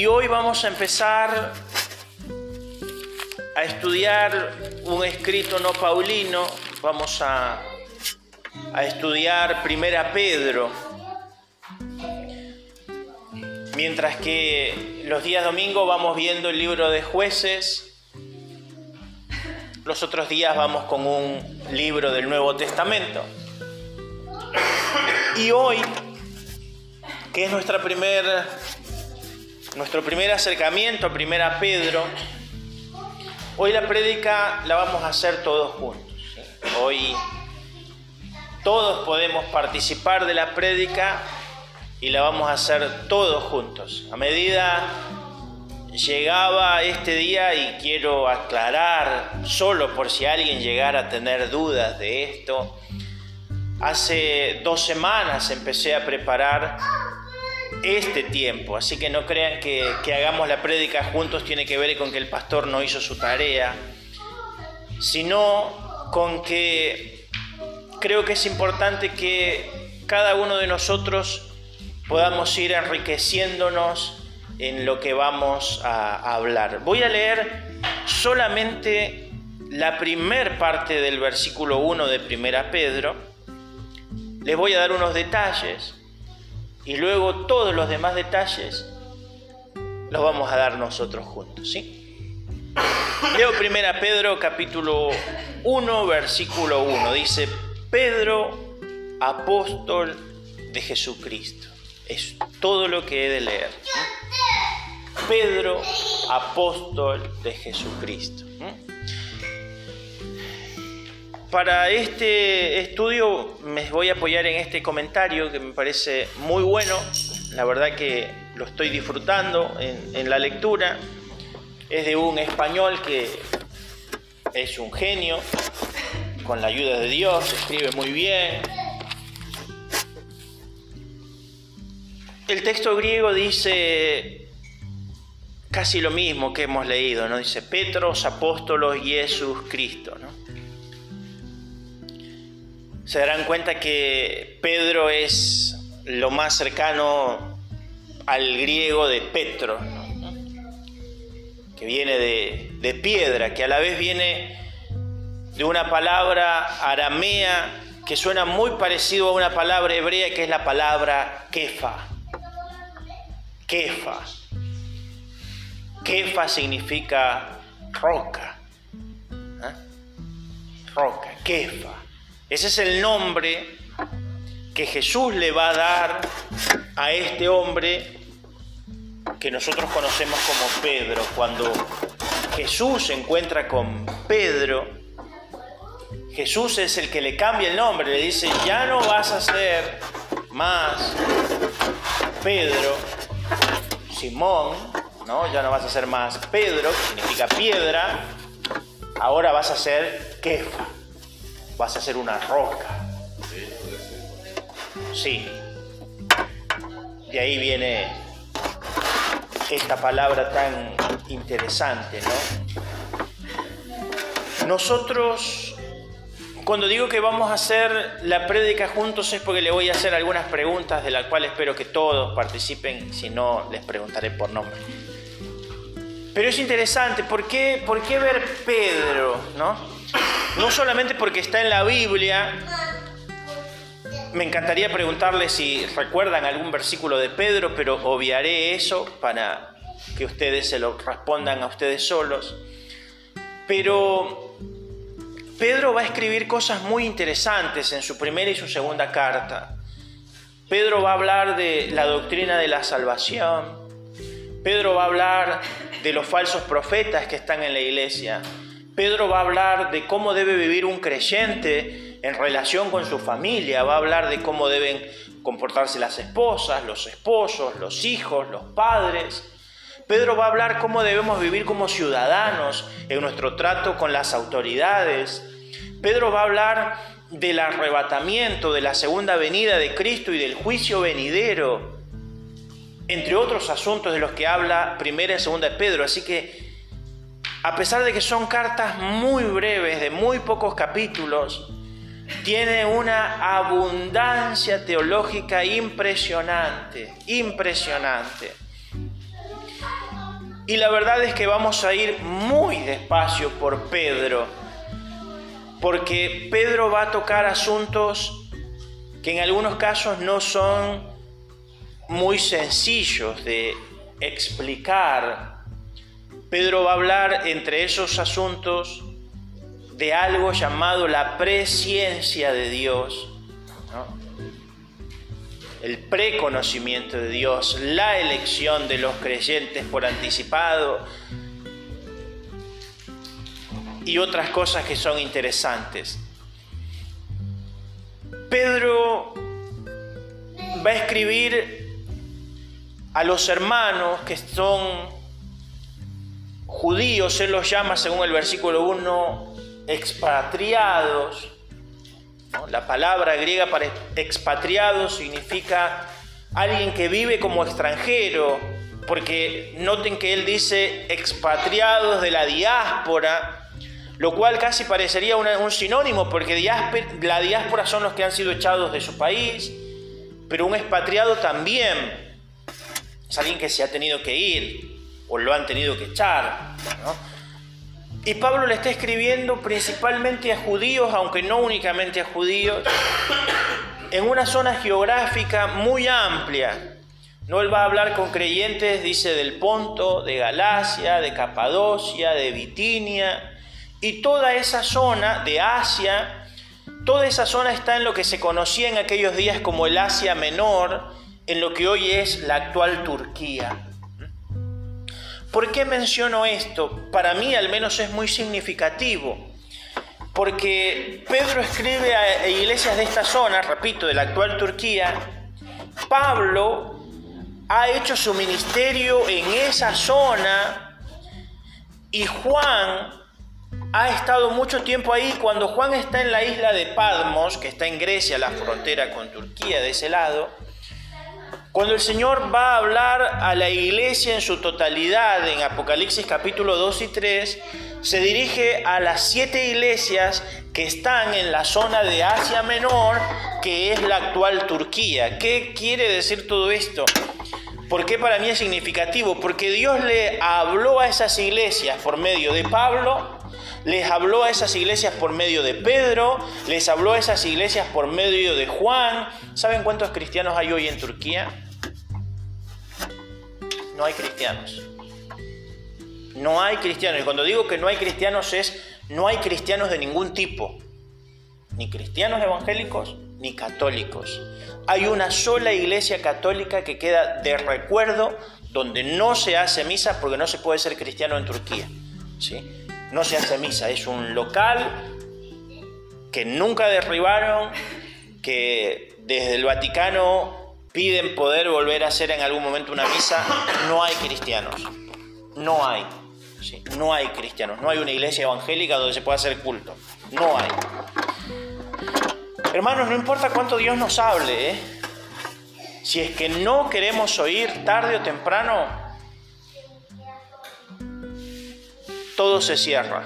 Y hoy vamos a empezar a estudiar un escrito no paulino, vamos a, a estudiar Primera Pedro, mientras que los días domingos vamos viendo el libro de jueces, los otros días vamos con un libro del Nuevo Testamento. Y hoy, que es nuestra primer, nuestro primer acercamiento Primera Pedro, hoy la prédica la vamos a hacer todos juntos. Hoy todos podemos participar de la prédica y la vamos a hacer todos juntos. A medida llegaba este día y quiero aclarar, solo por si alguien llegara a tener dudas de esto, hace dos semanas empecé a preparar este tiempo, así que no crean que, que hagamos la prédica juntos tiene que ver con que el pastor no hizo su tarea, sino con que creo que es importante que cada uno de nosotros podamos ir enriqueciéndonos en lo que vamos a hablar. Voy a leer solamente la primer parte del versículo 1 de Primera Pedro. Les voy a dar unos detalles y luego todos los demás detalles los vamos a dar nosotros juntos, ¿sí? Leo Primera Pedro capítulo 1 versículo 1. Dice, Pedro, apóstol de Jesucristo. Es todo lo que he de leer. Pedro, apóstol de Jesucristo. Para este estudio me voy a apoyar en este comentario que me parece muy bueno. La verdad que lo estoy disfrutando en, la lectura. Es de un español que es un genio, con la ayuda de Dios, escribe muy bien. El texto griego dice casi lo mismo que hemos leído, ¿no? Dice Petros, apóstolos, Jesús, Cristo, ¿no? Se darán cuenta que Pedro es lo más cercano al griego de Petro, que viene de, de piedra, que a la vez viene de una palabra aramea que suena muy parecido a una palabra hebrea que es la palabra kefa. Kefa. Kefa significa roca. ¿eh? Roca, kefa. Ese es el nombre que Jesús le va a dar a este hombre que nosotros conocemos como Pedro. Cuando Jesús se encuentra con Pedro, Jesús es el que le cambia el nombre, le dice, ya no vas a ser más Pedro, Simón, ¿no? Ya no vas a ser más Pedro, que significa piedra, ahora vas a ser Kefa vas a ser una roca. Sí. De ahí viene esta palabra tan interesante, ¿no? Nosotros, cuando digo que vamos a hacer la prédica juntos es porque le voy a hacer algunas preguntas de las cuales espero que todos participen, si no les preguntaré por nombre. Pero es interesante, ¿por qué, por qué ver Pedro, no? No solamente porque está en la Biblia, me encantaría preguntarle si recuerdan algún versículo de Pedro, pero obviaré eso para que ustedes se lo respondan a ustedes solos. Pero Pedro va a escribir cosas muy interesantes en su primera y su segunda carta. Pedro va a hablar de la doctrina de la salvación. Pedro va a hablar de los falsos profetas que están en la iglesia. Pedro va a hablar de cómo debe vivir un creyente en relación con su familia, va a hablar de cómo deben comportarse las esposas, los esposos, los hijos, los padres. Pedro va a hablar cómo debemos vivir como ciudadanos en nuestro trato con las autoridades. Pedro va a hablar del arrebatamiento, de la segunda venida de Cristo y del juicio venidero, entre otros asuntos de los que habla primera y segunda de Pedro. Así que a pesar de que son cartas muy breves, de muy pocos capítulos, tiene una abundancia teológica impresionante, impresionante. Y la verdad es que vamos a ir muy despacio por Pedro, porque Pedro va a tocar asuntos que en algunos casos no son muy sencillos de explicar. Pedro va a hablar entre esos asuntos de algo llamado la presciencia de Dios, el preconocimiento de Dios, la elección de los creyentes por anticipado y otras cosas que son interesantes. Pedro va a escribir a los hermanos que son judíos, él los llama según el versículo 1 expatriados. La palabra griega para expatriado significa alguien que vive como extranjero, porque noten que él dice expatriados de la diáspora, lo cual casi parecería un sinónimo, porque la diáspora son los que han sido echados de su país, pero un expatriado también es alguien que se ha tenido que ir o lo han tenido que echar. Y Pablo le está escribiendo principalmente a judíos, aunque no únicamente a judíos, en una zona geográfica muy amplia. No él va a hablar con creyentes, dice, del Ponto, de Galacia, de Capadocia, de Bitinia, y toda esa zona de Asia, toda esa zona está en lo que se conocía en aquellos días como el Asia Menor, en lo que hoy es la actual Turquía. ¿Por qué menciono esto? Para mí al menos es muy significativo, porque Pedro escribe a iglesias de esta zona, repito, de la actual Turquía, Pablo ha hecho su ministerio en esa zona y Juan ha estado mucho tiempo ahí. Cuando Juan está en la isla de Padmos, que está en Grecia, la frontera con Turquía de ese lado, cuando el Señor va a hablar a la iglesia en su totalidad en Apocalipsis capítulo 2 y 3, se dirige a las siete iglesias que están en la zona de Asia Menor, que es la actual Turquía. ¿Qué quiere decir todo esto? ¿Por qué para mí es significativo? Porque Dios le habló a esas iglesias por medio de Pablo, les habló a esas iglesias por medio de Pedro, les habló a esas iglesias por medio de Juan. ¿Saben cuántos cristianos hay hoy en Turquía? No hay cristianos. No hay cristianos. Y cuando digo que no hay cristianos es, no hay cristianos de ningún tipo. Ni cristianos evangélicos, ni católicos. Hay una sola iglesia católica que queda de recuerdo donde no se hace misa porque no se puede ser cristiano en Turquía. ¿sí? No se hace misa, es un local que nunca derribaron, que desde el Vaticano piden poder volver a hacer en algún momento una misa, no hay cristianos, no hay, no hay cristianos, no hay una iglesia evangélica donde se pueda hacer culto, no hay. Hermanos, no importa cuánto Dios nos hable, ¿eh? si es que no queremos oír tarde o temprano, todo se cierra.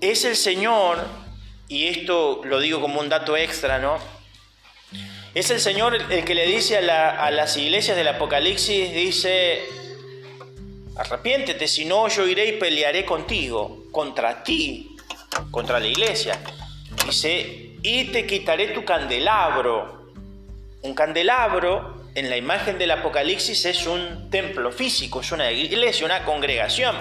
Es el Señor, y esto lo digo como un dato extra, ¿no? Es el Señor el que le dice a, las iglesias del Apocalipsis, dice, arrepiéntete, si no yo iré y pelearé contigo, contra ti, contra la iglesia. Dice, y te quitaré tu candelabro. Un candelabro en la imagen del Apocalipsis es un templo físico, es una iglesia, una congregación.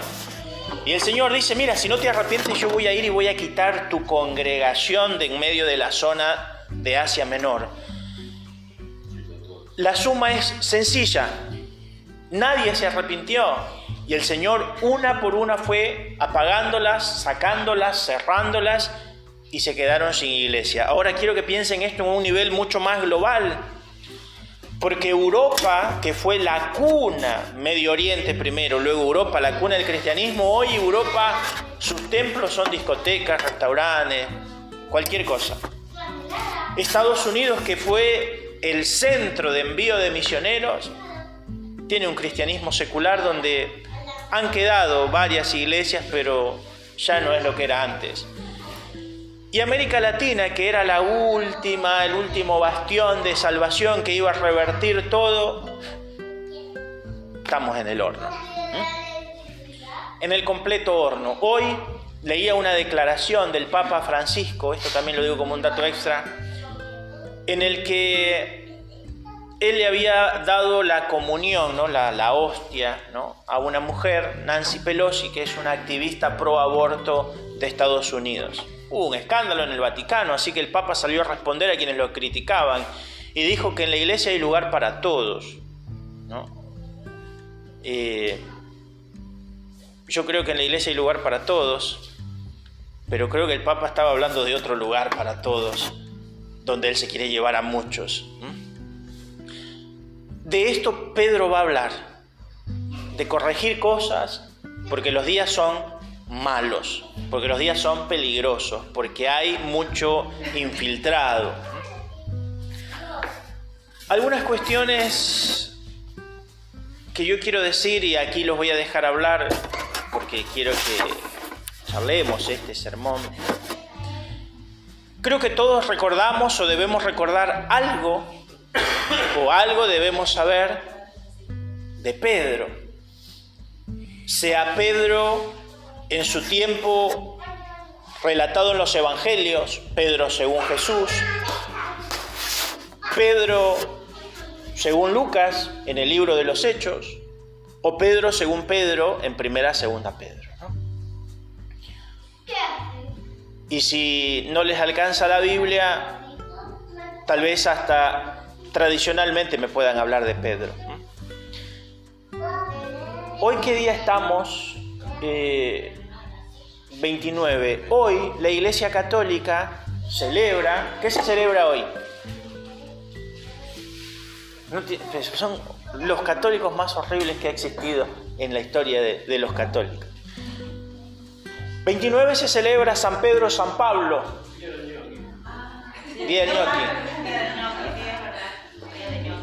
Y el Señor dice, mira, si no te arrepientes yo voy a ir y voy a quitar tu congregación de en medio de la zona de Asia Menor. La suma es sencilla. Nadie se arrepintió. Y el Señor una por una fue apagándolas, sacándolas, cerrándolas y se quedaron sin iglesia. Ahora quiero que piensen esto en un nivel mucho más global. Porque Europa, que fue la cuna, Medio Oriente primero, luego Europa, la cuna del cristianismo, hoy Europa, sus templos son discotecas, restaurantes, cualquier cosa. Estados Unidos, que fue el centro de envío de misioneros, tiene un cristianismo secular donde han quedado varias iglesias, pero ya no es lo que era antes. Y América Latina, que era la última, el último bastión de salvación que iba a revertir todo, estamos en el horno. ¿eh? en el completo horno. Hoy leía una declaración del Papa Francisco, esto también lo digo como un dato extra, en el que él le había dado la comunión, ¿no? la, hostia, ¿no? a una mujer, Nancy Pelosi, que es una activista pro aborto de Estados Unidos. Hubo un escándalo en el Vaticano, así que el Papa salió a responder a quienes lo criticaban y dijo que en la iglesia hay lugar para todos. Eh, yo creo que en la iglesia hay lugar para todos, pero creo que el Papa estaba hablando de otro lugar para todos, donde él se quiere llevar a muchos. De esto Pedro va a hablar, de corregir cosas, porque los días son malos, porque los días son peligrosos, porque hay mucho infiltrado. Algunas cuestiones que yo quiero decir y aquí los voy a dejar hablar porque quiero que charlemos este sermón. Creo que todos recordamos o debemos recordar algo o algo debemos saber de Pedro. Sea Pedro en su tiempo relatado en los evangelios, Pedro según Jesús, Pedro según Lucas en el libro de los Hechos, o Pedro según Pedro en primera, segunda Pedro. Y si no les alcanza la Biblia, tal vez hasta tradicionalmente me puedan hablar de Pedro. Hoy qué día estamos? 29. Eh, hoy la Iglesia Católica celebra, ¿qué se celebra hoy? Pues, son los católicos más horribles que ha existido en la historia de, los católicos. 29 se celebra San Pedro, San Pablo. Día de Gnocchi.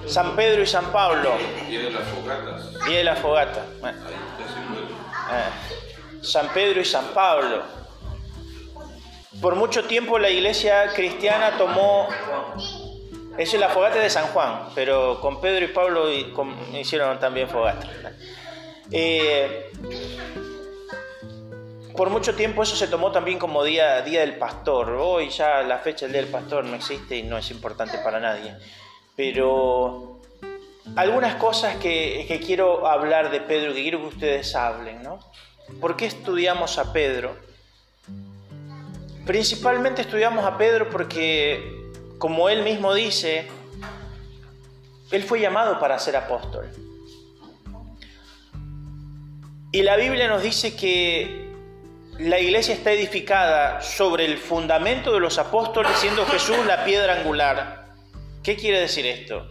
San Pedro y San Pablo. Día de las fogatas. Día de la fogata. Eh, San Pedro y San Pablo. Por mucho tiempo la iglesia cristiana tomó es la fogata de San Juan, pero con Pedro y Pablo hicieron también fogata. Eh, por mucho tiempo eso se tomó también como día, día del pastor. Hoy ya la fecha del día del pastor no existe y no es importante para nadie. Pero algunas cosas que, que quiero hablar de Pedro, que quiero que ustedes hablen, ¿no? ¿Por qué estudiamos a Pedro? Principalmente estudiamos a Pedro porque como él mismo dice, él fue llamado para ser apóstol. Y la Biblia nos dice que la iglesia está edificada sobre el fundamento de los apóstoles, siendo Jesús la piedra angular. ¿Qué quiere decir esto?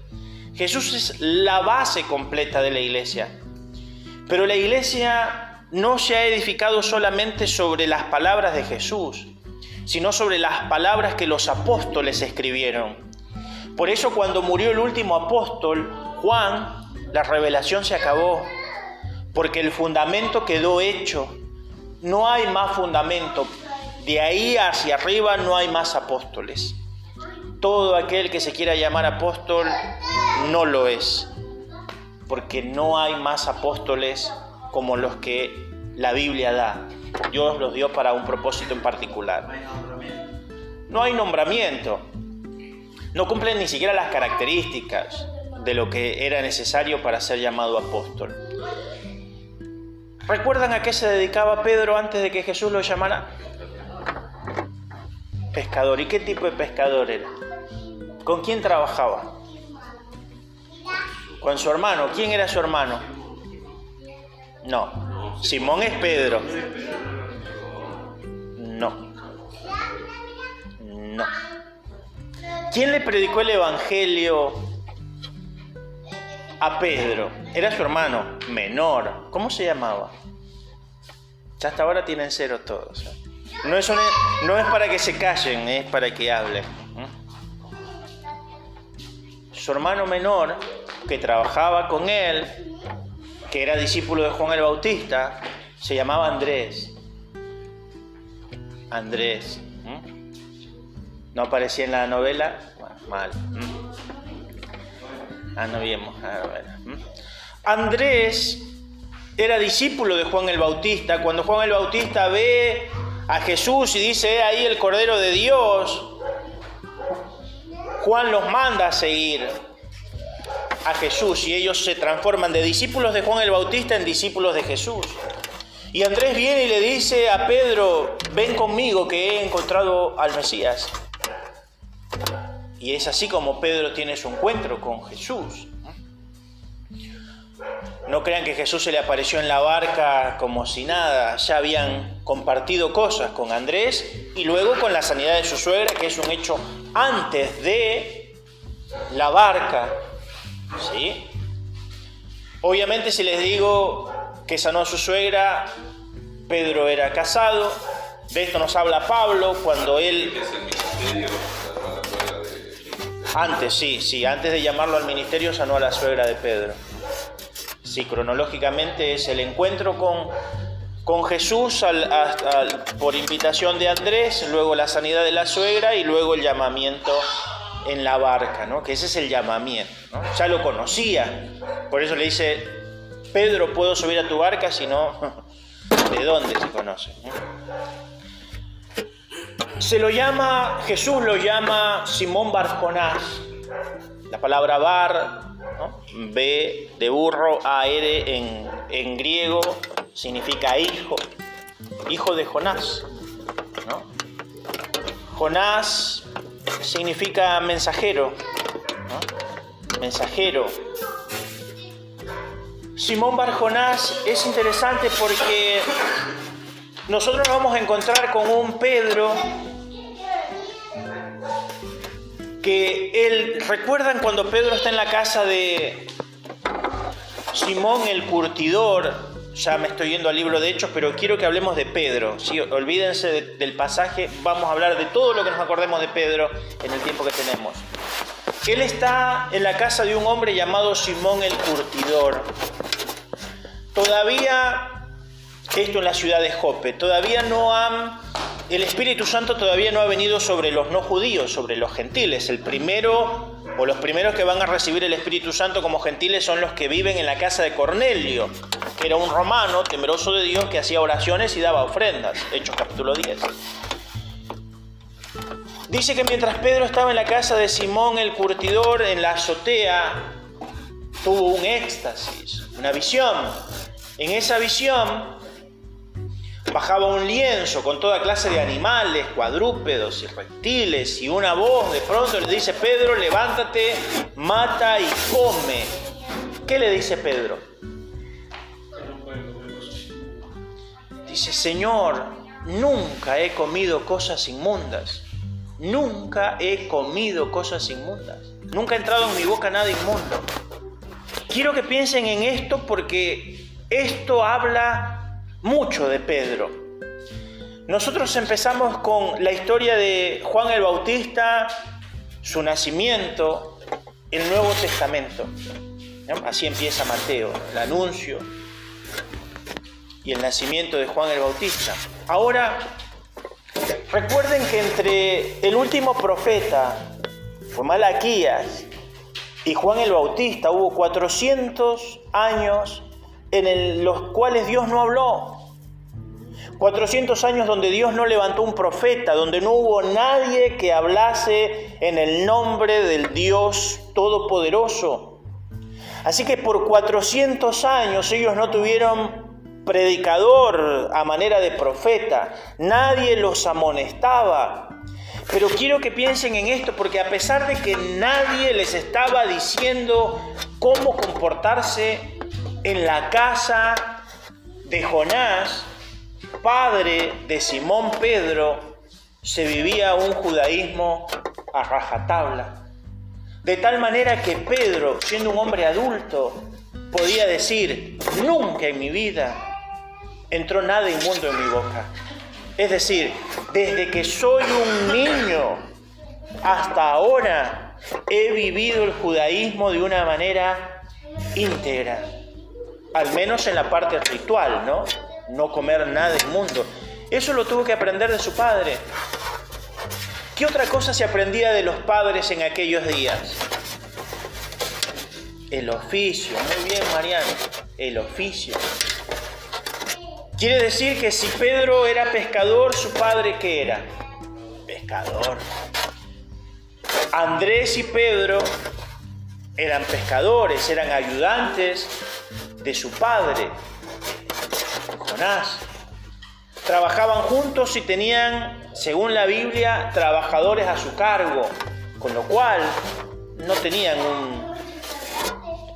Jesús es la base completa de la iglesia. Pero la iglesia no se ha edificado solamente sobre las palabras de Jesús, sino sobre las palabras que los apóstoles escribieron. Por eso cuando murió el último apóstol, Juan, la revelación se acabó, porque el fundamento quedó hecho. No hay más fundamento. De ahí hacia arriba no hay más apóstoles. Todo aquel que se quiera llamar apóstol no lo es, porque no hay más apóstoles como los que la Biblia da. Dios los dio para un propósito en particular. No hay nombramiento. No cumplen ni siquiera las características de lo que era necesario para ser llamado apóstol. ¿Recuerdan a qué se dedicaba Pedro antes de que Jesús lo llamara? Pescador. ¿Y qué tipo de pescador era? ¿Con quién trabajaba? Con su hermano. ¿Quién era su hermano? No, Simón es Pedro. No. No. ¿Quién le predicó el Evangelio a Pedro? Era su hermano menor. ¿Cómo se llamaba? Ya hasta ahora tienen cero todos. No es, no es para que se callen, es para que hablen. Su hermano menor, que trabajaba con él, que era discípulo de Juan el Bautista, se llamaba Andrés. Andrés. ¿No aparecía en la novela? mal. Ah, no vimos. Andrés era discípulo de Juan el Bautista. Cuando Juan el Bautista ve a Jesús y dice, ahí el Cordero de Dios, Juan los manda a seguir a Jesús y ellos se transforman de discípulos de Juan el Bautista en discípulos de Jesús. Y Andrés viene y le dice a Pedro, ven conmigo que he encontrado al Mesías. Y es así como Pedro tiene su encuentro con Jesús. No crean que Jesús se le apareció en la barca como si nada, ya habían compartido cosas con Andrés y luego con la sanidad de su suegra, que es un hecho antes de la barca. ¿Sí? Obviamente si les digo que sanó a su suegra, Pedro era casado, de esto nos habla Pablo cuando él... Antes, sí, sí, antes de llamarlo al ministerio sanó a la suegra de Pedro. Sí, cronológicamente es el encuentro con, con Jesús por invitación de Andrés, luego la sanidad de la suegra y luego el llamamiento en la barca, ¿no? que ese es el llamamiento. Ya lo conocía, por eso le dice, Pedro, ¿puedo subir a tu barca? Si no, ¿de dónde se conoce? Se lo llama, Jesús lo llama Simón Barjonás. La palabra bar B de burro, a en, en griego significa hijo, hijo de Jonás. Jonás significa mensajero, mensajero. Simón Bar Jonás es interesante porque nosotros nos vamos a encontrar con un Pedro que él, ¿recuerdan cuando Pedro está en la casa de Simón el curtidor? Ya me estoy yendo al libro de Hechos, pero quiero que hablemos de Pedro. Olvídense del pasaje, vamos a hablar de todo lo que nos acordemos de Pedro en el tiempo que tenemos. Él está en la casa de un hombre llamado Simón el curtidor. Todavía, esto en la ciudad de Jope, todavía no han el Espíritu Santo todavía no ha venido sobre los no judíos, sobre los gentiles. El primero o los primeros que van a recibir el Espíritu Santo como gentiles son los que viven en la casa de Cornelio, que era un romano temeroso de Dios que hacía oraciones y daba ofrendas. Hechos capítulo 10. Dice que mientras Pedro estaba en la casa de Simón el curtidor, en la azotea, tuvo un éxtasis, una visión. En esa visión bajaba un lienzo con toda clase de animales, cuadrúpedos y reptiles, y una voz de pronto le dice, Pedro, levántate, mata y come. ¿Qué le dice Pedro? Dice, Señor, nunca he comido cosas inmundas. Nunca he comido cosas inmundas. Nunca ha entrado en mi boca nada inmundo. Quiero que piensen en esto porque esto habla mucho de Pedro. Nosotros empezamos con la historia de Juan el Bautista, su nacimiento, el Nuevo Testamento. Así empieza Mateo, el anuncio y el nacimiento de Juan el Bautista. Ahora, recuerden que entre el último profeta, fue Malaquías, y Juan el Bautista hubo 400 años en los cuales Dios no habló. 400 años donde Dios no levantó un profeta, donde no hubo nadie que hablase en el nombre del Dios Todopoderoso. Así que por 400 años ellos no tuvieron predicador a manera de profeta, nadie los amonestaba. Pero quiero que piensen en esto porque a pesar de que nadie les estaba diciendo cómo comportarse en la casa de Jonás, padre de Simón Pedro, se vivía un judaísmo a rajatabla. De tal manera que Pedro, siendo un hombre adulto, podía decir, nunca en mi vida entró nada inmundo en mi boca. Es decir, desde que soy un niño hasta ahora he vivido el judaísmo de una manera íntegra al menos en la parte ritual, ¿no? No comer nada inmundo. Eso lo tuvo que aprender de su padre. ¿Qué otra cosa se aprendía de los padres en aquellos días? El oficio, muy bien Mariano, el oficio. Quiere decir que si Pedro era pescador, su padre qué era? Pescador. Andrés y Pedro eran pescadores, eran ayudantes de su padre, Jonás. Trabajaban juntos y tenían, según la Biblia, trabajadores a su cargo, con lo cual no tenían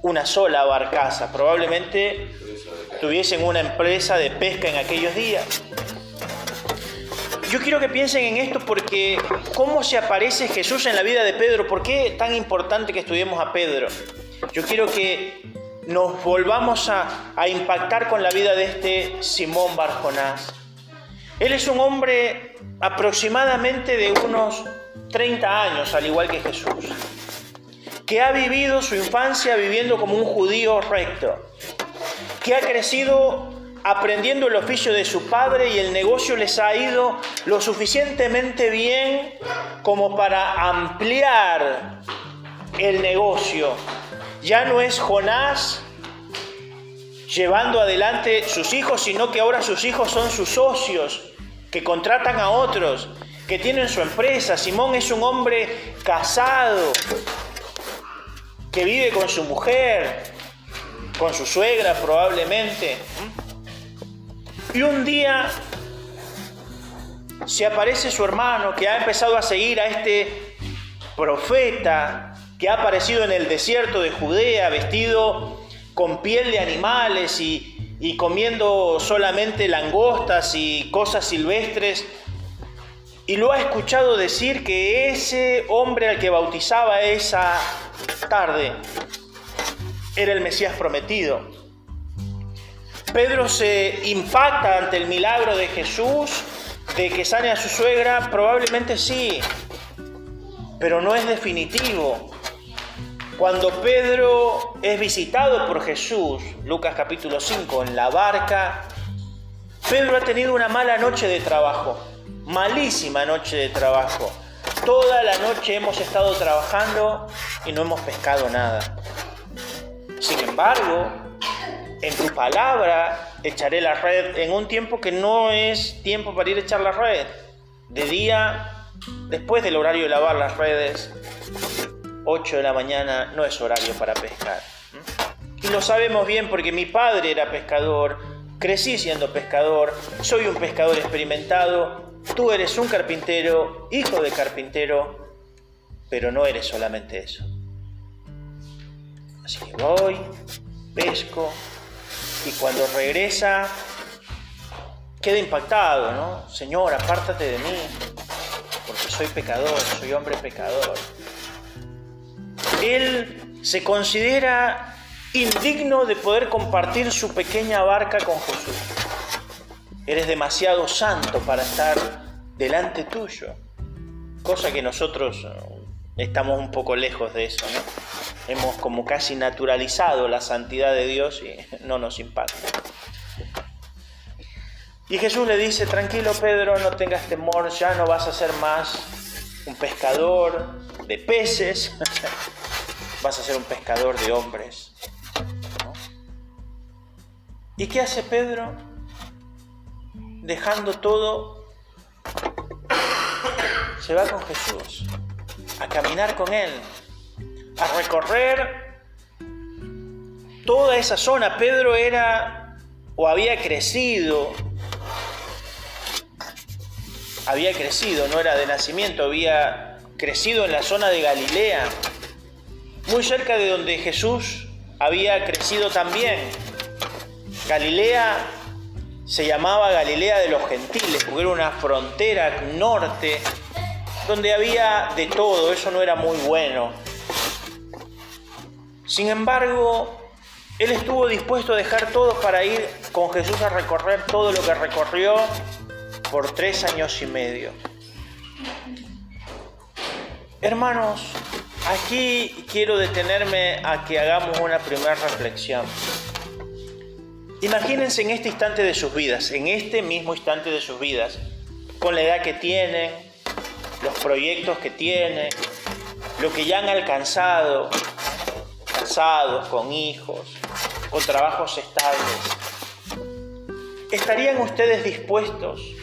una sola barcaza, probablemente tuviesen una empresa de pesca en aquellos días. Yo quiero que piensen en esto porque cómo se aparece Jesús en la vida de Pedro, ¿por qué es tan importante que estudiemos a Pedro? Yo quiero que nos volvamos a, impactar con la vida de este Simón Barjonás. Él es un hombre aproximadamente de unos 30 años, al igual que Jesús, que ha vivido su infancia viviendo como un judío recto, que ha crecido aprendiendo el oficio de su padre y el negocio les ha ido lo suficientemente bien como para ampliar el negocio. Ya no es Jonás llevando adelante sus hijos, sino que ahora sus hijos son sus socios, que contratan a otros, que tienen su empresa. Simón es un hombre casado, que vive con su mujer, con su suegra probablemente. Y un día se aparece su hermano que ha empezado a seguir a este profeta que ha aparecido en el desierto de Judea vestido con piel de animales y, y comiendo solamente langostas y cosas silvestres. Y lo ha escuchado decir que ese hombre al que bautizaba esa tarde era el Mesías prometido. Pedro se impacta ante el milagro de Jesús, de que sane a su suegra, probablemente sí, pero no es definitivo. Cuando Pedro es visitado por Jesús, Lucas capítulo 5, en la barca, Pedro ha tenido una mala noche de trabajo, malísima noche de trabajo. Toda la noche hemos estado trabajando y no hemos pescado nada. Sin embargo, en tu palabra echaré la red en un tiempo que no es tiempo para ir a echar la red. De día, después del horario de lavar las redes, 8 de la mañana no es horario para pescar. Y lo sabemos bien porque mi padre era pescador, crecí siendo pescador, soy un pescador experimentado, tú eres un carpintero, hijo de carpintero, pero no eres solamente eso. Así que voy, pesco, y cuando regresa queda impactado, ¿no? Señor, apártate de mí, soy pecador, soy hombre pecador. Él se considera indigno de poder compartir su pequeña barca con Jesús. Eres demasiado santo para estar delante tuyo, cosa que nosotros estamos un poco lejos de eso, ¿no? Hemos como casi naturalizado la santidad de Dios y no nos impacta. Y Jesús le dice, tranquilo Pedro, no tengas temor, ya no vas a ser más un pescador de peces, vas a ser un pescador de hombres. ¿Y qué hace Pedro? Dejando todo, se va con Jesús a caminar con Él, a recorrer toda esa zona. Pedro era o había crecido, había crecido, no era de nacimiento, había crecido en la zona de Galilea, muy cerca de donde Jesús había crecido también. Galilea se llamaba Galilea de los Gentiles, porque era una frontera norte donde había de todo, eso no era muy bueno. Sin embargo, él estuvo dispuesto a dejar todo para ir con Jesús a recorrer todo lo que recorrió por tres años y medio. Hermanos, aquí quiero detenerme a que hagamos una primera reflexión. Imagínense en este instante de sus vidas, en este mismo instante de sus vidas, con la edad que tienen, los proyectos que tiene, lo que ya han alcanzado, casados, con hijos, con trabajos estables. ¿Estarían ustedes dispuestos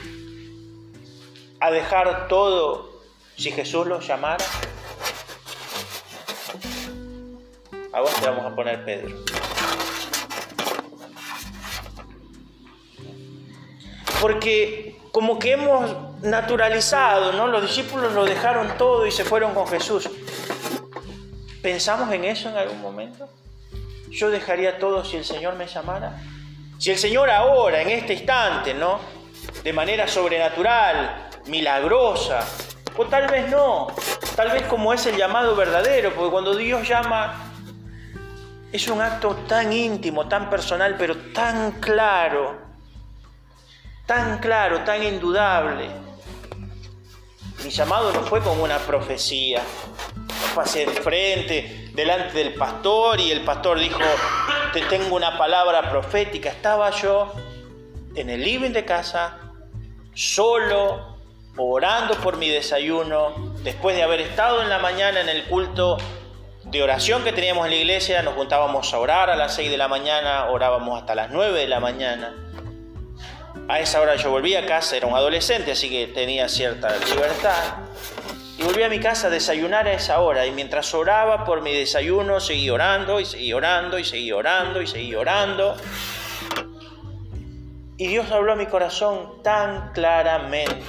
a dejar todo si Jesús los llamara? A vos te vamos a poner Pedro. Porque como que hemos naturalizado, ¿no? Los discípulos lo dejaron todo y se fueron con Jesús. ¿Pensamos en eso en algún momento? ¿Yo dejaría todo si el Señor me llamara? Si el Señor ahora, en este instante, ¿no? De manera sobrenatural, milagrosa, o tal vez no, tal vez como es el llamado verdadero, porque cuando Dios llama es un acto tan íntimo, tan personal, pero tan claro, tan claro, tan indudable. Mi llamado no fue como una profecía, no pasé de frente, delante del pastor y el pastor dijo, te tengo una palabra profética. Estaba yo en el living de casa, solo, orando por mi desayuno, después de haber estado en la mañana en el culto de oración que teníamos en la iglesia, nos juntábamos a orar a las 6 de la mañana, orábamos hasta las 9 de la mañana. A esa hora yo volví a casa, era un adolescente, así que tenía cierta libertad. Y volví a mi casa a desayunar a esa hora. Y mientras oraba por mi desayuno, seguí orando y seguí orando y seguí orando y seguí orando. Y Dios habló a mi corazón tan claramente,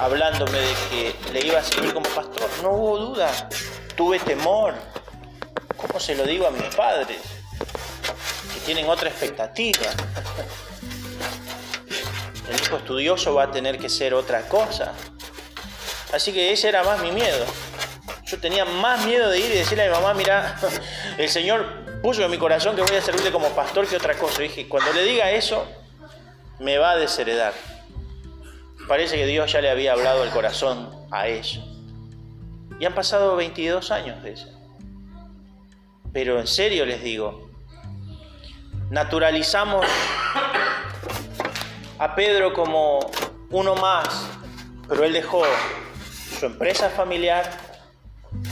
hablándome de que le iba a seguir como pastor. No hubo duda, tuve temor. ¿Cómo se lo digo a mis padres? Que tienen otra expectativa. El hijo estudioso va a tener que ser otra cosa. Así que ese era más mi miedo. Yo tenía más miedo de ir y decirle a mi mamá, mira, el Señor puso en mi corazón que voy a servirle como pastor que otra cosa. Y dije, cuando le diga eso, me va a desheredar. Parece que Dios ya le había hablado el corazón a ella. Y han pasado 22 años de eso. Pero en serio les digo, naturalizamos a Pedro como uno más, pero él dejó su empresa familiar,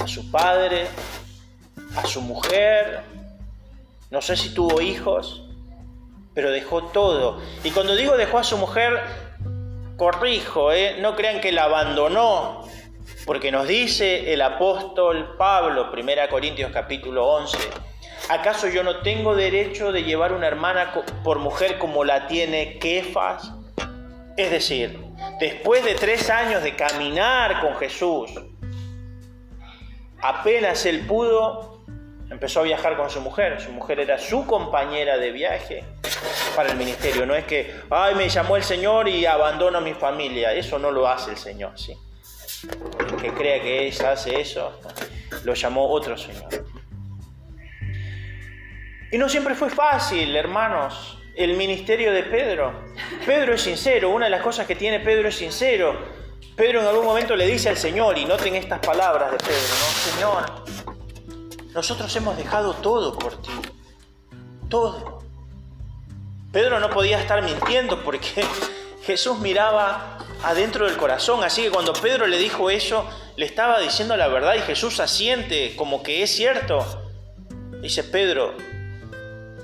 a su padre, a su mujer, no sé si tuvo hijos, pero dejó todo. Y cuando digo dejó a su mujer, corrijo, ¿eh? no crean que la abandonó, porque nos dice el apóstol Pablo, 1 Corintios capítulo 11, ¿acaso yo no tengo derecho de llevar una hermana por mujer como la tiene Kefas? Es decir, después de tres años de caminar con Jesús, apenas él pudo, empezó a viajar con su mujer. Su mujer era su compañera de viaje para el ministerio. No es que, ay, me llamó el Señor y abandono a mi familia. Eso no lo hace el Señor, ¿sí? Que crea que ella hace eso, lo llamó otro Señor. Y no siempre fue fácil, hermanos el ministerio de Pedro. Pedro es sincero, una de las cosas que tiene Pedro es sincero. Pedro en algún momento le dice al Señor, y noten estas palabras de Pedro, ¿no? Señor, nosotros hemos dejado todo por ti, todo. Pedro no podía estar mintiendo porque Jesús miraba adentro del corazón, así que cuando Pedro le dijo eso, le estaba diciendo la verdad y Jesús asiente como que es cierto. Dice Pedro,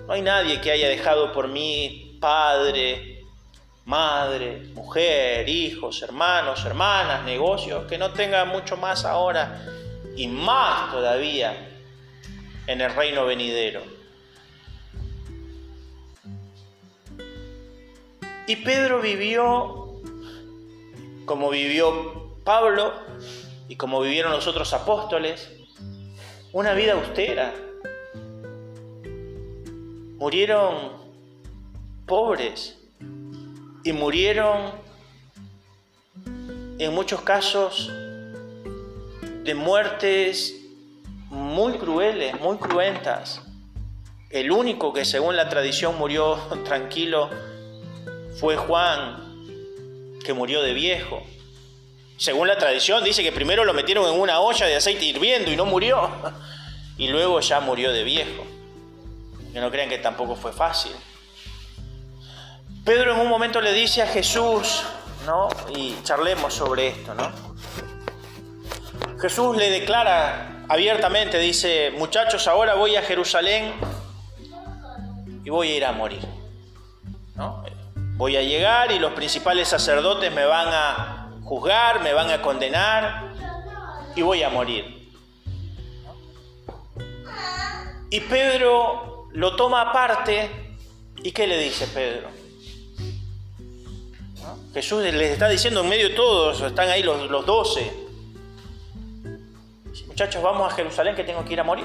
no hay nadie que haya dejado por mí padre, madre, mujer, hijos, hermanos, hermanas, negocios, que no tenga mucho más ahora y más todavía en el reino venidero. Y Pedro vivió como vivió Pablo y como vivieron los otros apóstoles, una vida austera, murieron pobres y murieron en muchos casos de muertes muy crueles, muy cruentas. El único que según la tradición murió tranquilo fue Juan, que murió de viejo. Según la tradición dice que primero lo metieron en una olla de aceite hirviendo y no murió. Y luego ya murió de viejo. Que no crean que tampoco fue fácil. Pedro en un momento le dice a Jesús, ¿no? Y charlemos sobre esto, ¿no? Jesús le declara abiertamente, dice, muchachos, ahora voy a Jerusalén y voy a ir a morir. ¿no? Voy a llegar y los principales sacerdotes me van a juzgar, me van a condenar y voy a morir. Y Pedro lo toma aparte y ¿qué le dice Pedro? Jesús les está diciendo en medio de todos, están ahí los, los doce. Muchachos, vamos a Jerusalén que tengo que ir a morir.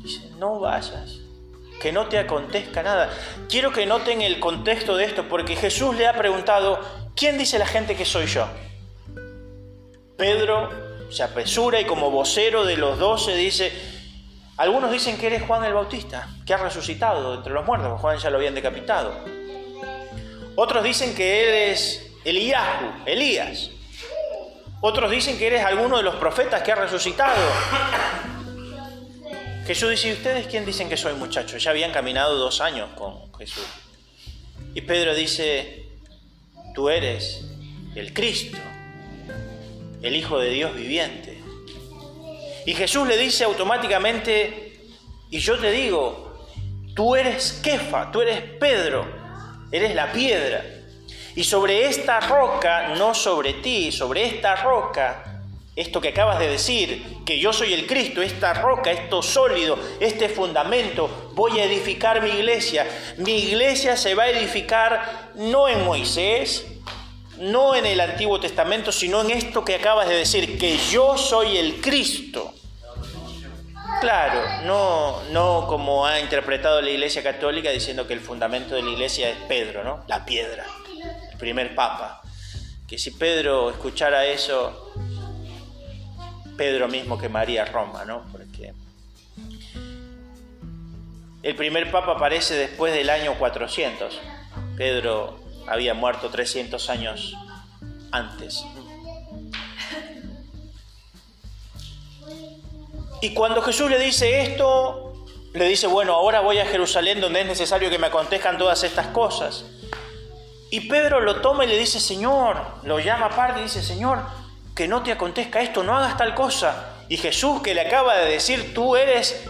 Dice, no vayas, que no te acontezca nada. Quiero que noten el contexto de esto, porque Jesús le ha preguntado, ¿quién dice la gente que soy yo? Pedro se apresura y como vocero de los doce dice, algunos dicen que eres Juan el Bautista, que ha resucitado entre los muertos, Juan ya lo habían decapitado. Otros dicen que eres Elías, Elías. Otros dicen que eres alguno de los profetas que ha resucitado. Jesús dice, ¿y ustedes quién dicen que soy muchachos? Ya habían caminado dos años con Jesús. Y Pedro dice, tú eres el Cristo, el Hijo de Dios viviente. Y Jesús le dice automáticamente, y yo te digo, tú eres Kefa, tú eres Pedro, eres la piedra. Y sobre esta roca, no sobre ti, sobre esta roca, esto que acabas de decir, que yo soy el Cristo, esta roca, esto sólido, este fundamento, voy a edificar mi iglesia. Mi iglesia se va a edificar no en Moisés, no en el Antiguo Testamento, sino en esto que acabas de decir, que yo soy el Cristo. Claro, no, no como ha interpretado la Iglesia Católica diciendo que el fundamento de la Iglesia es Pedro, ¿no? La piedra, primer papa. Que si Pedro escuchara eso, Pedro mismo quemaría Roma, ¿no? Porque el primer papa aparece después del año 400. Pedro había muerto 300 años antes. Y cuando Jesús le dice esto, le dice, bueno, ahora voy a Jerusalén donde es necesario que me acontezcan todas estas cosas. Y Pedro lo toma y le dice, Señor, lo llama aparte y dice, Señor, que no te acontezca esto, no hagas tal cosa. Y Jesús que le acaba de decir, tú eres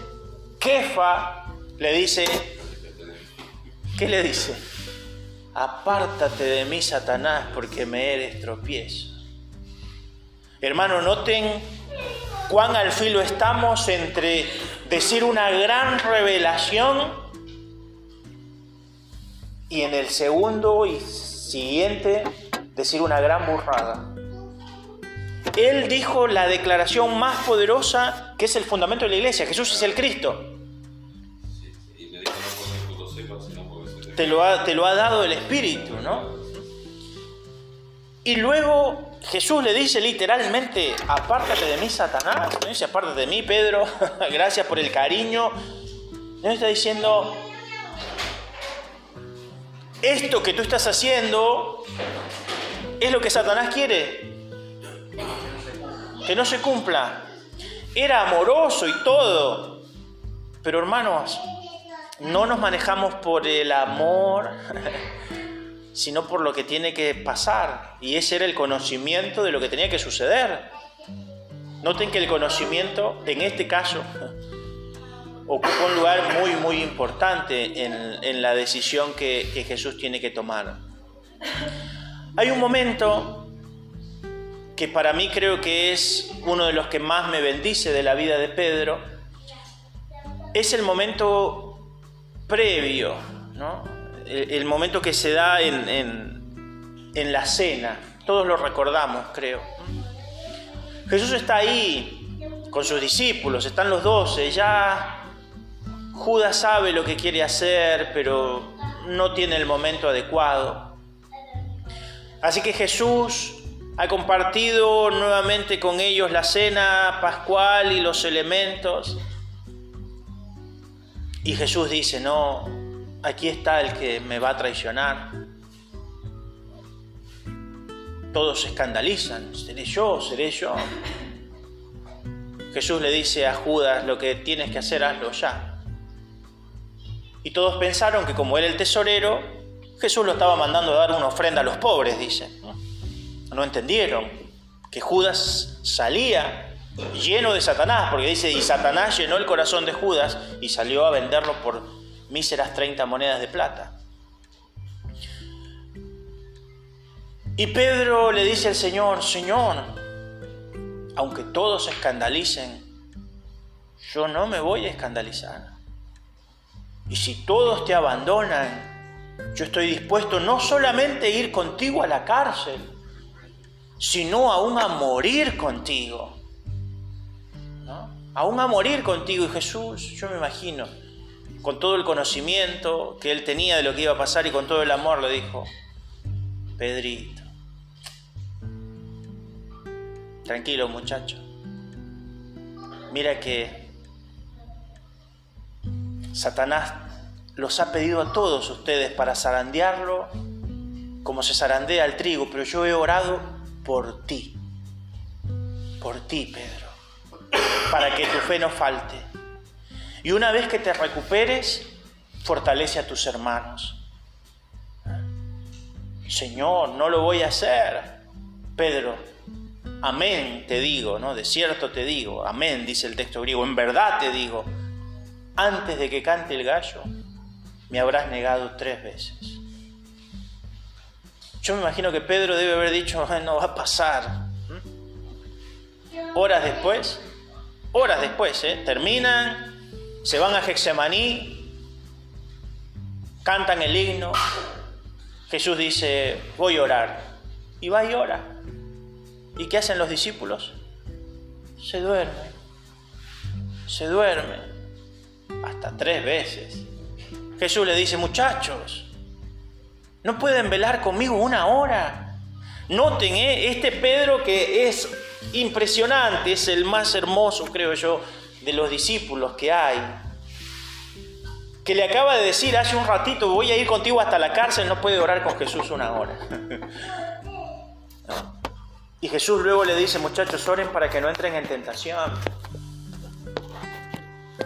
Kefa, le dice, ¿qué le dice? Apártate de mí, Satanás, porque me eres tropiezo. Hermano, noten cuán al filo estamos entre decir una gran revelación y en el segundo y siguiente decir una gran burrada. Él dijo la declaración más poderosa que es el fundamento de la iglesia, Jesús es el Cristo. Te lo ha, te lo ha dado el Espíritu, ¿no? Y luego Jesús le dice literalmente, apártate de mí, Satanás. No dice, apártate de mí, Pedro, gracias por el cariño. No está diciendo, esto que tú estás haciendo es lo que Satanás quiere. Que no se cumpla. Era amoroso y todo. Pero hermanos, no nos manejamos por el amor sino por lo que tiene que pasar. Y ese era el conocimiento de lo que tenía que suceder. Noten que el conocimiento, en este caso, ocupó un lugar muy, muy importante en, la decisión que, que Jesús tiene que tomar. Hay un momento que para mí creo que es uno de los que más me bendice de la vida de Pedro, es el momento previo, ¿no? el momento que se da en, en, la cena. Todos lo recordamos, creo. Jesús está ahí con sus discípulos, están los doce, ya Judas sabe lo que quiere hacer, pero no tiene el momento adecuado. Así que Jesús ha compartido nuevamente con ellos la cena pascual y los elementos. Y Jesús dice, no, aquí está el que me va a traicionar. Todos se escandalizan, seré yo, seré yo. Jesús le dice a Judas, lo que tienes que hacer, hazlo ya. Y todos pensaron que como era el tesorero, Jesús lo estaba mandando a dar una ofrenda a los pobres, dicen. No entendieron que Judas salía lleno de Satanás, porque dice, y Satanás llenó el corazón de Judas y salió a venderlo por míseras 30 monedas de plata. Y Pedro le dice al Señor, Señor, aunque todos se escandalicen, yo no me voy a escandalizar. Y si todos te abandonan, yo estoy dispuesto no solamente a ir contigo a la cárcel, sino aún a morir contigo. ¿No? Aún a morir contigo. Y Jesús, yo me imagino, con todo el conocimiento que él tenía de lo que iba a pasar y con todo el amor, le dijo, Pedrito, Tranquilo muchacho. Mira que Satanás los ha pedido a todos ustedes para zarandearlo como se zarandea el trigo, pero yo he orado por ti. Por ti, Pedro. Para que tu fe no falte. Y una vez que te recuperes, fortalece a tus hermanos. Señor, no lo voy a hacer. Pedro, Amén te digo, ¿no? De cierto te digo, amén, dice el texto griego, en verdad te digo, antes de que cante el gallo, me habrás negado tres veces. Yo me imagino que Pedro debe haber dicho, no va a pasar. Horas después, horas después, ¿eh? terminan, se van a Hexemaní, cantan el himno, Jesús dice, voy a orar, y va y ora. ¿Y qué hacen los discípulos? Se duermen, se duermen, hasta tres veces. Jesús le dice, muchachos, ¿no pueden velar conmigo una hora? Noten, ¿eh? este Pedro que es impresionante, es el más hermoso, creo yo, de los discípulos que hay, que le acaba de decir hace un ratito, voy a ir contigo hasta la cárcel, no puede orar con Jesús una hora. Y Jesús luego le dice, muchachos, oren para que no entren en tentación.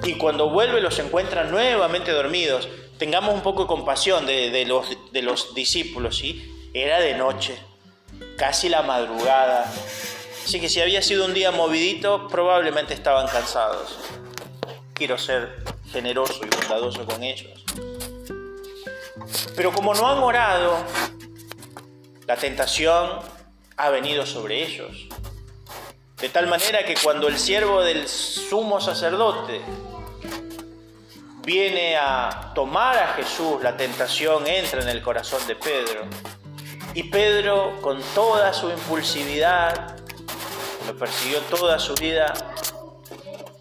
Y cuando vuelve los encuentran nuevamente dormidos. Tengamos un poco de compasión de, los, de los discípulos, ¿sí? Era de noche, casi la madrugada. Así que si había sido un día movidito, probablemente estaban cansados. Quiero ser generoso y bondadoso con ellos. Pero como no han orado, la tentación ha venido sobre ellos. De tal manera que cuando el siervo del sumo sacerdote viene a tomar a Jesús, la tentación entra en el corazón de Pedro. Y Pedro, con toda su impulsividad, lo persiguió toda su vida,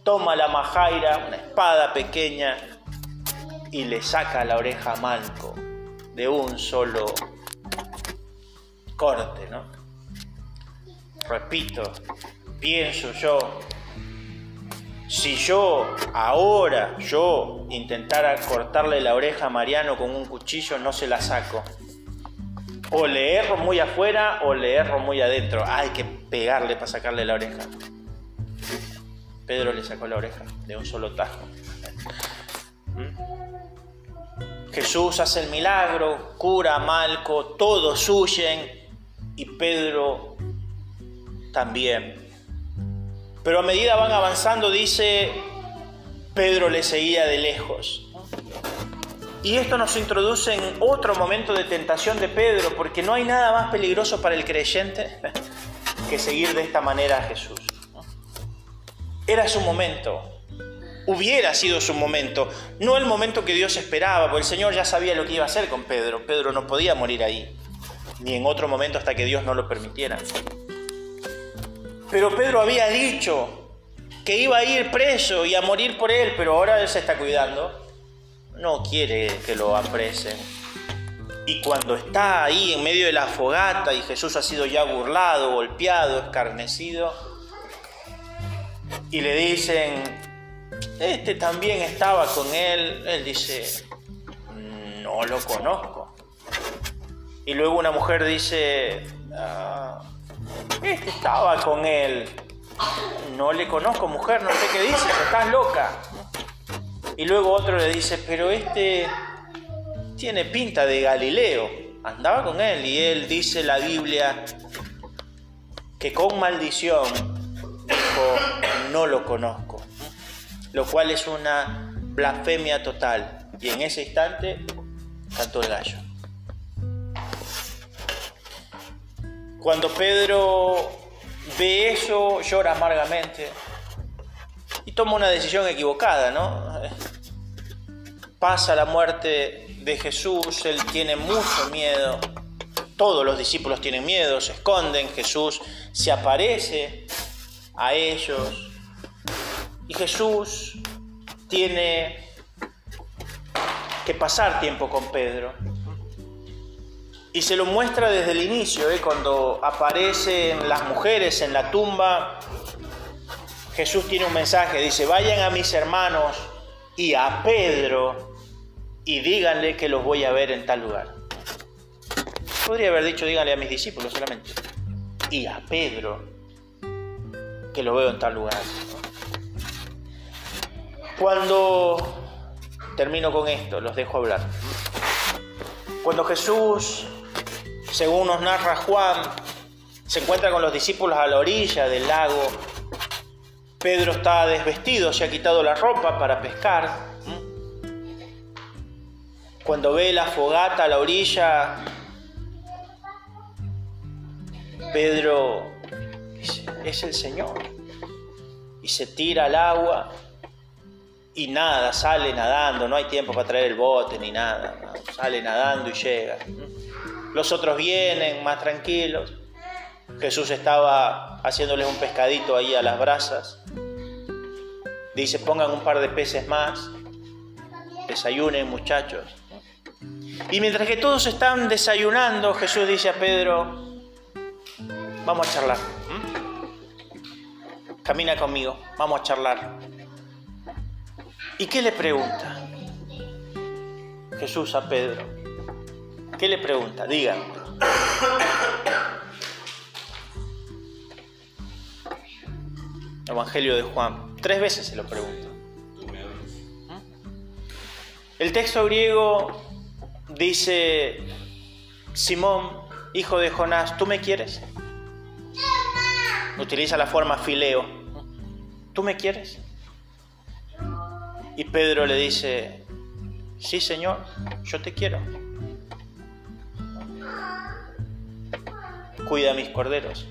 toma la majaira, una espada pequeña, y le saca la oreja a Malco de un solo corte, ¿no? repito, pienso yo, si yo ahora, yo intentara cortarle la oreja a Mariano con un cuchillo, no se la saco. O le erro muy afuera o le erro muy adentro. Hay que pegarle para sacarle la oreja. Pedro le sacó la oreja de un solo tajo. ¿Mm? Jesús hace el milagro, cura a Malco, todos huyen y Pedro también. Pero a medida van avanzando, dice, Pedro le seguía de lejos. Y esto nos introduce en otro momento de tentación de Pedro, porque no hay nada más peligroso para el creyente que seguir de esta manera a Jesús. Era su momento, hubiera sido su momento, no el momento que Dios esperaba, porque el Señor ya sabía lo que iba a hacer con Pedro. Pedro no podía morir ahí, ni en otro momento hasta que Dios no lo permitiera. Pero Pedro había dicho que iba a ir preso y a morir por él, pero ahora él se está cuidando. No quiere que lo apresen. Y cuando está ahí en medio de la fogata y Jesús ha sido ya burlado, golpeado, escarnecido, y le dicen, este también estaba con él, él dice, no lo conozco. Y luego una mujer dice, ah, este estaba con él. No le conozco, mujer, no sé qué dices, estás loca. Y luego otro le dice, pero este tiene pinta de Galileo. Andaba con él y él dice la Biblia que con maldición dijo, no lo conozco. Lo cual es una blasfemia total. Y en ese instante cantó el gallo. Cuando Pedro ve eso, llora amargamente y toma una decisión equivocada, ¿no? Pasa la muerte de Jesús, él tiene mucho miedo, todos los discípulos tienen miedo, se esconden, Jesús se aparece a ellos y Jesús tiene que pasar tiempo con Pedro. Y se lo muestra desde el inicio, ¿eh? cuando aparecen las mujeres en la tumba. Jesús tiene un mensaje, dice, vayan a mis hermanos y a Pedro y díganle que los voy a ver en tal lugar. Podría haber dicho, díganle a mis discípulos solamente. Y a Pedro, que lo veo en tal lugar. Cuando, termino con esto, los dejo hablar. Cuando Jesús según nos narra Juan, se encuentra con los discípulos a la orilla del lago. Pedro está desvestido, se ha quitado la ropa para pescar. Cuando ve la fogata a la orilla, Pedro es el Señor. Y se tira al agua y nada, sale nadando, no hay tiempo para traer el bote ni nada, sale nadando y llega. Los otros vienen más tranquilos. Jesús estaba haciéndoles un pescadito ahí a las brasas. Dice, pongan un par de peces más. Desayunen muchachos. Y mientras que todos están desayunando, Jesús dice a Pedro, vamos a charlar. Camina conmigo, vamos a charlar. ¿Y qué le pregunta Jesús a Pedro? ¿Qué le pregunta? Diga. Evangelio de Juan. Tres veces se lo pregunta. El texto griego dice, Simón, hijo de Jonás, ¿tú me quieres? Utiliza la forma fileo. ¿Tú me quieres? Y Pedro le dice, sí Señor, yo te quiero. Cuida a mis corderos.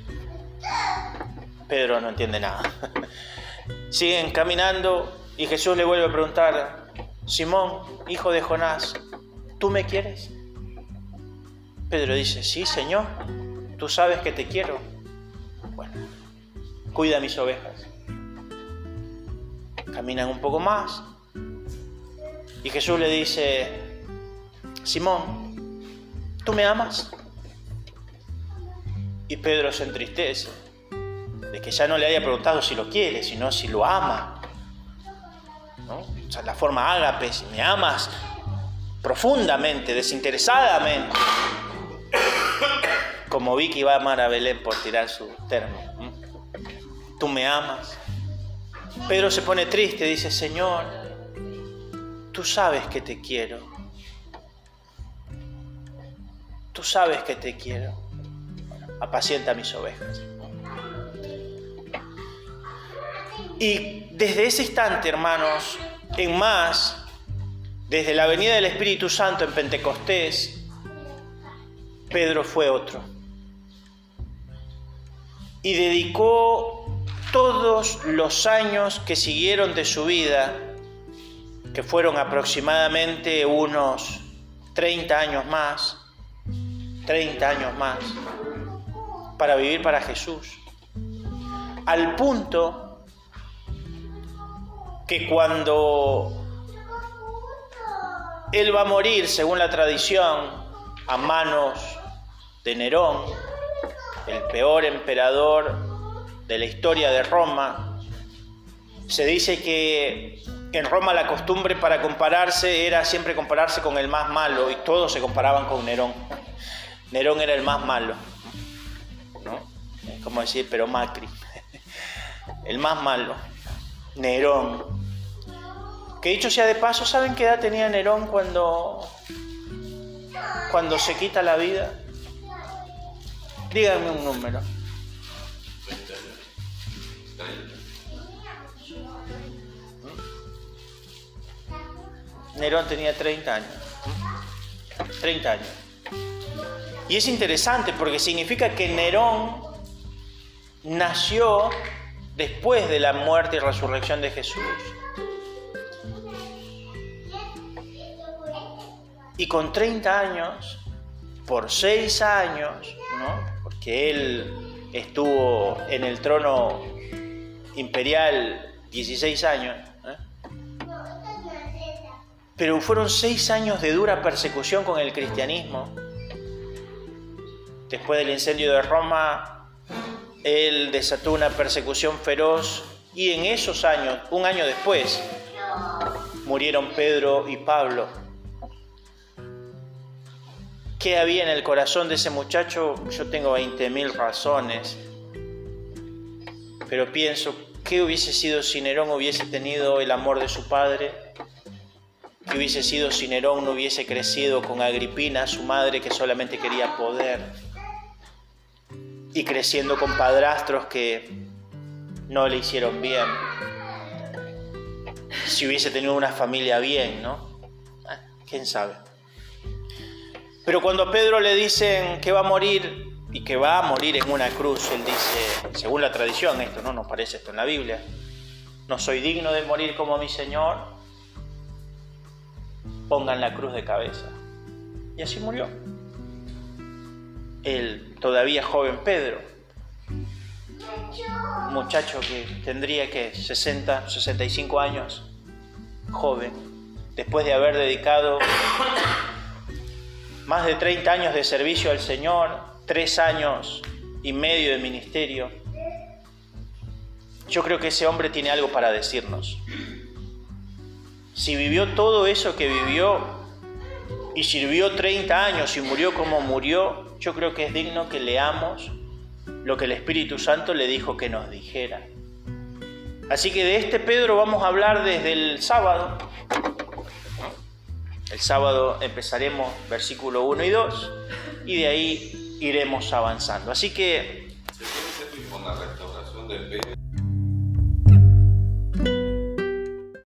Pedro no entiende nada. Siguen caminando y Jesús le vuelve a preguntar, Simón, hijo de Jonás, ¿tú me quieres? Pedro dice, sí, Señor, tú sabes que te quiero. Bueno, cuida a mis ovejas. Caminan un poco más y Jesús le dice, Simón, ¿tú me amas? Y Pedro se entristece de que ya no le haya preguntado si lo quiere, sino si lo ama. O sea, la forma ágape, si me amas profundamente, desinteresadamente, como Vicky va a amar a Belén por tirar su término. Tú me amas. Pedro se pone triste, dice, Señor, tú sabes que te quiero. Tú sabes que te quiero apacienta mis ovejas. Y desde ese instante, hermanos, en más, desde la venida del Espíritu Santo en Pentecostés, Pedro fue otro. Y dedicó todos los años que siguieron de su vida, que fueron aproximadamente unos 30 años más, 30 años más, para vivir para Jesús. Al punto que cuando Él va a morir, según la tradición, a manos de Nerón, el peor emperador de la historia de Roma, se dice que en Roma la costumbre para compararse era siempre compararse con el más malo y todos se comparaban con Nerón. Nerón era el más malo. Como decir, pero Macri. El más malo, Nerón. Que dicho sea de paso, ¿saben qué edad tenía Nerón cuando, cuando se quita la vida? Díganme un número. Nerón tenía 30 años. 30 años. Y es interesante porque significa que Nerón nació después de la muerte y resurrección de Jesús. Y con 30 años, por 6 años, ¿no? porque él estuvo en el trono imperial 16 años, ¿eh? pero fueron 6 años de dura persecución con el cristianismo. Después del incendio de Roma, él desató una persecución feroz y en esos años, un año después, murieron Pedro y Pablo. ¿Qué había en el corazón de ese muchacho? Yo tengo 20.000 razones, pero pienso, ¿qué hubiese sido si Nerón hubiese tenido el amor de su padre? ¿Qué hubiese sido si Nerón no hubiese crecido con Agripina, su madre, que solamente quería poder? Y creciendo con padrastros que no le hicieron bien. Si hubiese tenido una familia bien, ¿no? Ah, ¿Quién sabe? Pero cuando a Pedro le dicen que va a morir y que va a morir en una cruz, él dice, según la tradición, esto no nos parece esto en la Biblia, no soy digno de morir como mi Señor, pongan la cruz de cabeza. Y así murió. El todavía joven Pedro, un muchacho que tendría que 60, 65 años, joven, después de haber dedicado más de 30 años de servicio al Señor, tres años y medio de ministerio. Yo creo que ese hombre tiene algo para decirnos. Si vivió todo eso que vivió y sirvió 30 años y murió como murió, yo creo que es digno que leamos lo que el Espíritu Santo le dijo que nos dijera. Así que de este Pedro vamos a hablar desde el sábado, el sábado empezaremos versículo 1 y 2 y de ahí iremos avanzando. Así que... ¿Se puede con la restauración del